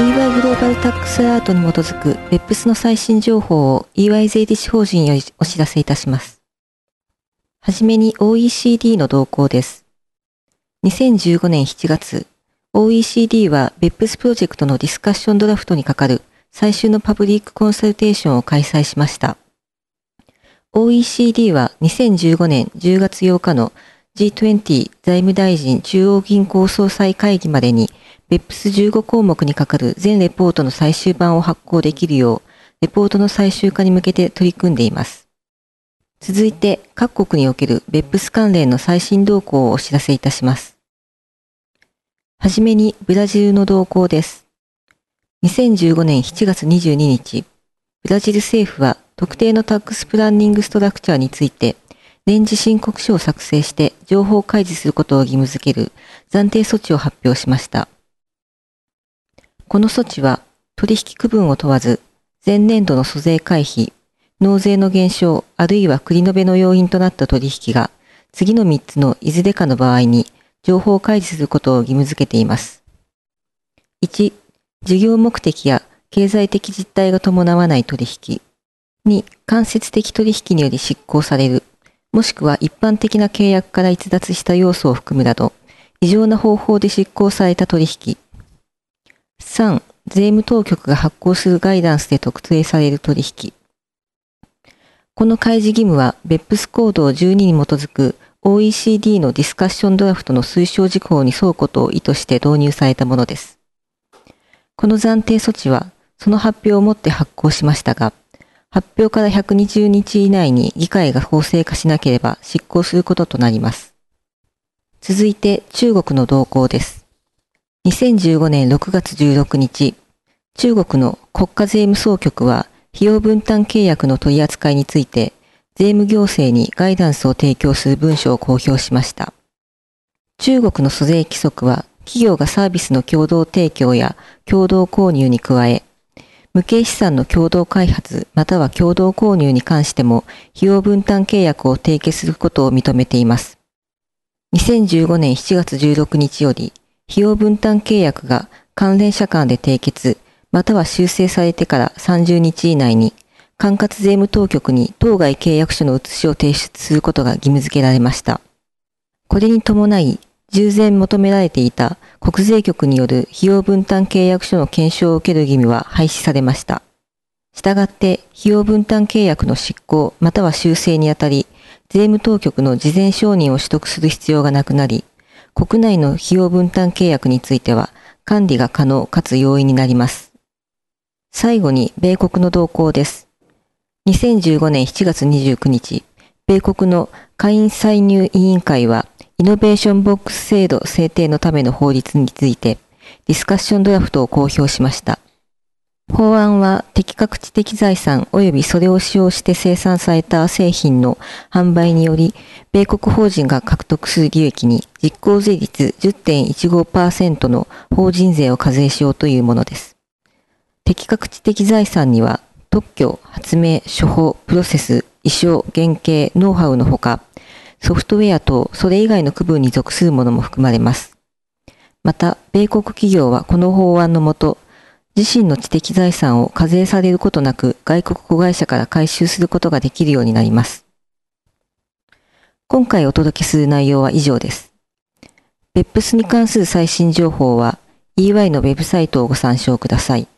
EY グローバルタックスアートに基づく BEPS の最新情報を EY 税理士法人よりお知らせいたします。はじめに OECD の動向です。2015年7月、OECD は BEPS プロジェクトのディスカッションドラフトにかかる最終のパブリックコンサルテーションを開催しました。OECD は2015年10月8日の G20 財務大臣中央銀行総裁会議までに BEPS15 項目にかかる全レポートの最終版を発行できるよう、レポートの最終化に向けて取り組んでいます。続いて、各国における BEPS 関連の最新動向をお知らせいたします。はじめに、ブラジルの動向です。2015年7月22日、ブラジル政府は特定のタックスプランニングストラクチャーについて、年次申告書を作成して情報開示することを義務付ける暫定措置を発表しました。この措置は取引区分を問わず、前年度の租税回避、納税の減少、あるいは繰り延べの要因となった取引が、次の3つのいずれかの場合に、情報開示することを義務付けています。1、事業目的や経済的実態が伴わない取引。2、間接的取引により執行される、もしくは一般的な契約から逸脱した要素を含むなど、異常な方法で執行された取引。3、税務当局が発行するガイダンスで特定される取引。この開示義務は、ベップスコード12に基づく OECD のディスカッションドラフトの推奨事項に沿うことを意図して導入されたものです。この暫定措置は、その発表をもって発行しましたが、発表から120日以内に議会が法制化しなければ執行することとなります。続いて中国の動向です。2015年6月16日、中国の国家税務総局は費用分担契約の取り扱いについて税務行政にガイダンスを提供する文書を公表しました。中国の租税規則は企業がサービスの共同提供や共同購入に加え、無形資産の共同開発または共同購入に関しても費用分担契約を締結することを認めています。2015年7月16日より費用分担契約が関連者間で締結、または修正されてから30日以内に、管轄税務当局に当該契約書の写しを提出することが義務付けられました。これに伴い、従前求められていた国税局による費用分担契約書の検証を受ける義務は廃止されました。したがって、費用分担契約の執行または修正にあたり、税務当局の事前承認を取得する必要がなくなり、国内の費用分担契約については管理が可能かつ容易になります。最後に米国の動向です。2015年7月29日、米国の下院歳入委員会はイノベーションボックス制度制定のための法律についてディスカッションドラフトを公表しました。法案は適格知的財産及びそれを使用して生産された製品の販売により、米国法人が獲得する利益に実効税率10.15%の法人税を課税しようというものです。適格知的財産には特許、発明、処方、プロセス、意匠、原型、ノウハウのほか、ソフトウェアとそれ以外の区分に属するものも含まれます。また、米国企業はこの法案のもと、自身の知的財産を課税されることなく外国子会社から回収することができるようになります。今回お届けする内容は以上です。別府スに関する最新情報は EY のウェブサイトをご参照ください。